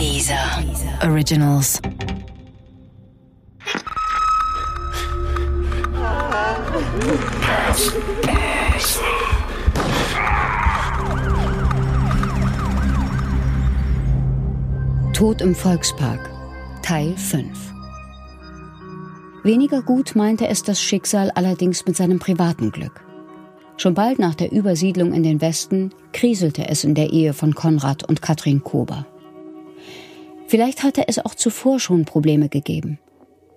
Dieser Originals. Tod im Volkspark Teil 5 Weniger gut meinte es das Schicksal allerdings mit seinem privaten Glück. Schon bald nach der Übersiedlung in den Westen kriselte es in der Ehe von Konrad und Katrin Kober. Vielleicht hatte es auch zuvor schon Probleme gegeben.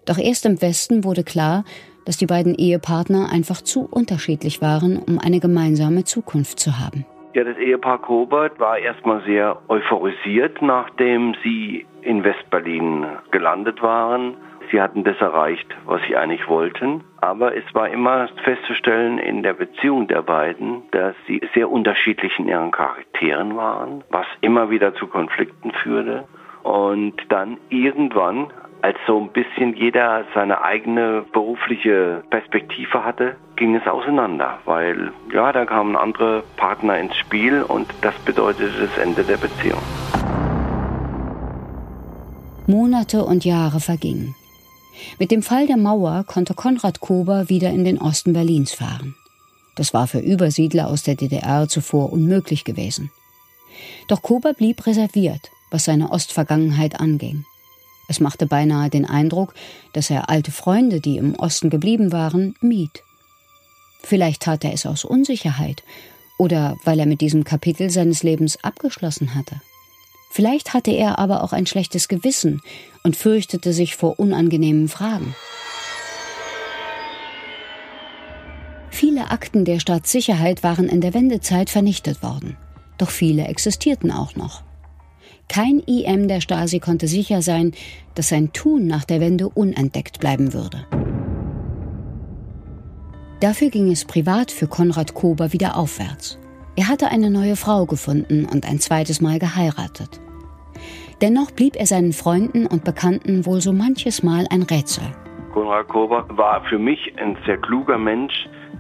Doch erst im Westen wurde klar, dass die beiden Ehepartner einfach zu unterschiedlich waren, um eine gemeinsame Zukunft zu haben. Ja, das Ehepaar Kobert war erstmal sehr euphorisiert, nachdem sie in Westberlin gelandet waren. Sie hatten das erreicht, was sie eigentlich wollten. Aber es war immer festzustellen in der Beziehung der beiden, dass sie sehr unterschiedlich in ihren Charakteren waren, was immer wieder zu Konflikten führte. Und dann irgendwann, als so ein bisschen jeder seine eigene berufliche Perspektive hatte, ging es auseinander, weil ja, da kamen andere Partner ins Spiel und das bedeutete das Ende der Beziehung. Monate und Jahre vergingen. Mit dem Fall der Mauer konnte Konrad Kober wieder in den Osten Berlins fahren. Das war für Übersiedler aus der DDR zuvor unmöglich gewesen. Doch Kober blieb reserviert was seine Ostvergangenheit anging. Es machte beinahe den Eindruck, dass er alte Freunde, die im Osten geblieben waren, mied. Vielleicht tat er es aus Unsicherheit oder weil er mit diesem Kapitel seines Lebens abgeschlossen hatte. Vielleicht hatte er aber auch ein schlechtes Gewissen und fürchtete sich vor unangenehmen Fragen. Viele Akten der Staatssicherheit waren in der Wendezeit vernichtet worden, doch viele existierten auch noch. Kein IM der Stasi konnte sicher sein, dass sein Tun nach der Wende unentdeckt bleiben würde. Dafür ging es privat für Konrad Kober wieder aufwärts. Er hatte eine neue Frau gefunden und ein zweites Mal geheiratet. Dennoch blieb er seinen Freunden und Bekannten wohl so manches Mal ein Rätsel. Konrad Kober war für mich ein sehr kluger Mensch,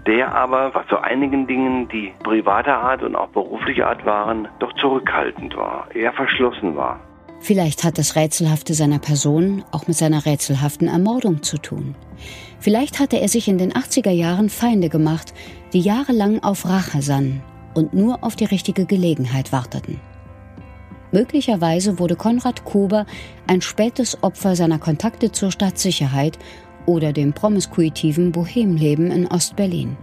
der aber, was zu einigen Dingen, die privater Art und auch beruflicher Art waren, doch zurückhaltend war, eher verschlossen war. Vielleicht hat das Rätselhafte seiner Person auch mit seiner rätselhaften Ermordung zu tun. Vielleicht hatte er sich in den 80er Jahren Feinde gemacht, die jahrelang auf Rache sannen und nur auf die richtige Gelegenheit warteten. Möglicherweise wurde Konrad Kober ein spätes Opfer seiner Kontakte zur Staatssicherheit oder dem promiskuitiven Bohemleben in Ostberlin.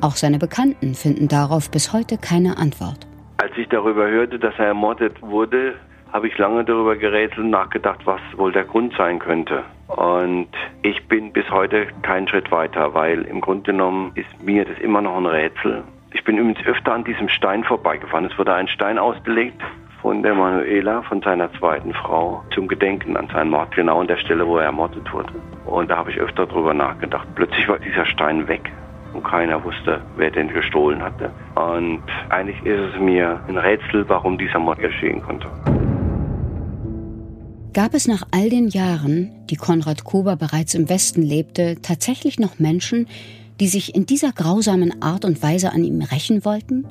Auch seine Bekannten finden darauf bis heute keine Antwort. Als ich darüber hörte, dass er ermordet wurde, habe ich lange darüber gerätselt und nachgedacht, was wohl der Grund sein könnte. Und ich bin bis heute keinen Schritt weiter, weil im Grunde genommen ist mir das immer noch ein Rätsel. Ich bin übrigens öfter an diesem Stein vorbeigefahren. Es wurde ein Stein ausgelegt von der Manuela, von seiner zweiten Frau, zum Gedenken an seinen Mord, genau an der Stelle, wo er ermordet wurde. Und da habe ich öfter drüber nachgedacht. Plötzlich war dieser Stein weg und keiner wusste, wer den gestohlen hatte. Und eigentlich ist es mir ein Rätsel, warum dieser Mord geschehen konnte. Gab es nach all den Jahren, die Konrad Kober bereits im Westen lebte, tatsächlich noch Menschen, die sich in dieser grausamen Art und Weise an ihm rächen wollten?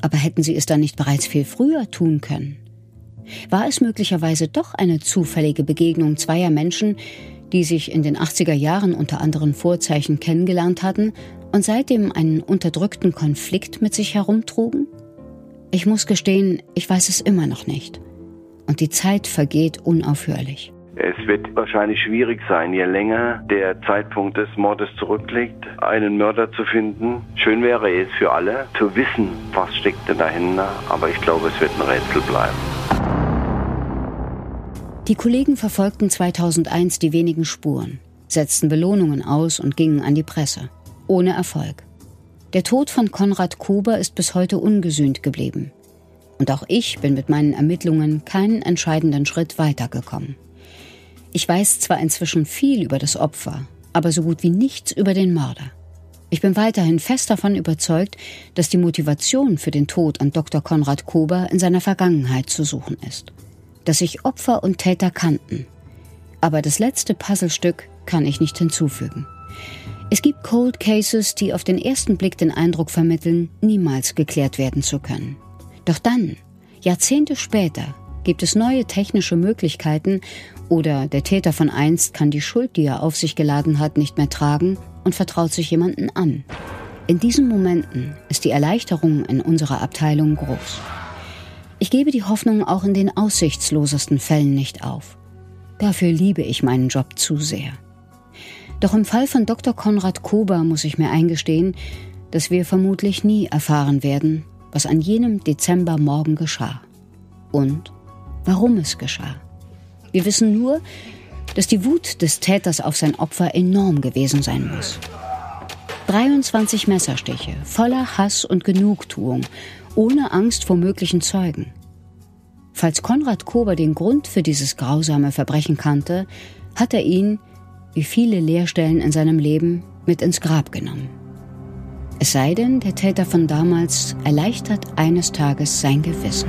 Aber hätten sie es dann nicht bereits viel früher tun können? War es möglicherweise doch eine zufällige Begegnung zweier Menschen, die sich in den 80er Jahren unter anderen Vorzeichen kennengelernt hatten und seitdem einen unterdrückten Konflikt mit sich herumtrugen? Ich muss gestehen, ich weiß es immer noch nicht. Und die Zeit vergeht unaufhörlich. Es wird wahrscheinlich schwierig sein, je länger der Zeitpunkt des Mordes zurückliegt, einen Mörder zu finden. Schön wäre es für alle, zu wissen, was steckt denn dahinter, aber ich glaube, es wird ein Rätsel bleiben. Die Kollegen verfolgten 2001 die wenigen Spuren, setzten Belohnungen aus und gingen an die Presse. Ohne Erfolg. Der Tod von Konrad Kober ist bis heute ungesühnt geblieben. Und auch ich bin mit meinen Ermittlungen keinen entscheidenden Schritt weitergekommen. Ich weiß zwar inzwischen viel über das Opfer, aber so gut wie nichts über den Mörder. Ich bin weiterhin fest davon überzeugt, dass die Motivation für den Tod an Dr. Konrad Kober in seiner Vergangenheit zu suchen ist. Dass sich Opfer und Täter kannten. Aber das letzte Puzzlestück kann ich nicht hinzufügen. Es gibt Cold Cases, die auf den ersten Blick den Eindruck vermitteln, niemals geklärt werden zu können. Doch dann, Jahrzehnte später, Gibt es neue technische Möglichkeiten oder der Täter von einst kann die Schuld, die er auf sich geladen hat, nicht mehr tragen und vertraut sich jemanden an? In diesen Momenten ist die Erleichterung in unserer Abteilung groß. Ich gebe die Hoffnung auch in den aussichtslosesten Fällen nicht auf. Dafür liebe ich meinen Job zu sehr. Doch im Fall von Dr. Konrad Kober muss ich mir eingestehen, dass wir vermutlich nie erfahren werden, was an jenem Dezembermorgen geschah. Und warum es geschah. Wir wissen nur, dass die Wut des Täters auf sein Opfer enorm gewesen sein muss. 23 Messerstiche, voller Hass und Genugtuung, ohne Angst vor möglichen Zeugen. Falls Konrad Kober den Grund für dieses grausame Verbrechen kannte, hat er ihn, wie viele Leerstellen in seinem Leben, mit ins Grab genommen. Es sei denn, der Täter von damals erleichtert eines Tages sein Gewissen.